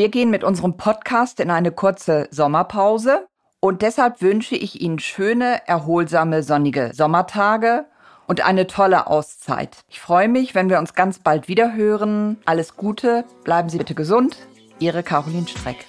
Wir gehen mit unserem Podcast in eine kurze Sommerpause und deshalb wünsche ich Ihnen schöne, erholsame, sonnige Sommertage und eine tolle Auszeit. Ich freue mich, wenn wir uns ganz bald wieder hören. Alles Gute, bleiben Sie bitte gesund. Ihre Caroline Streck.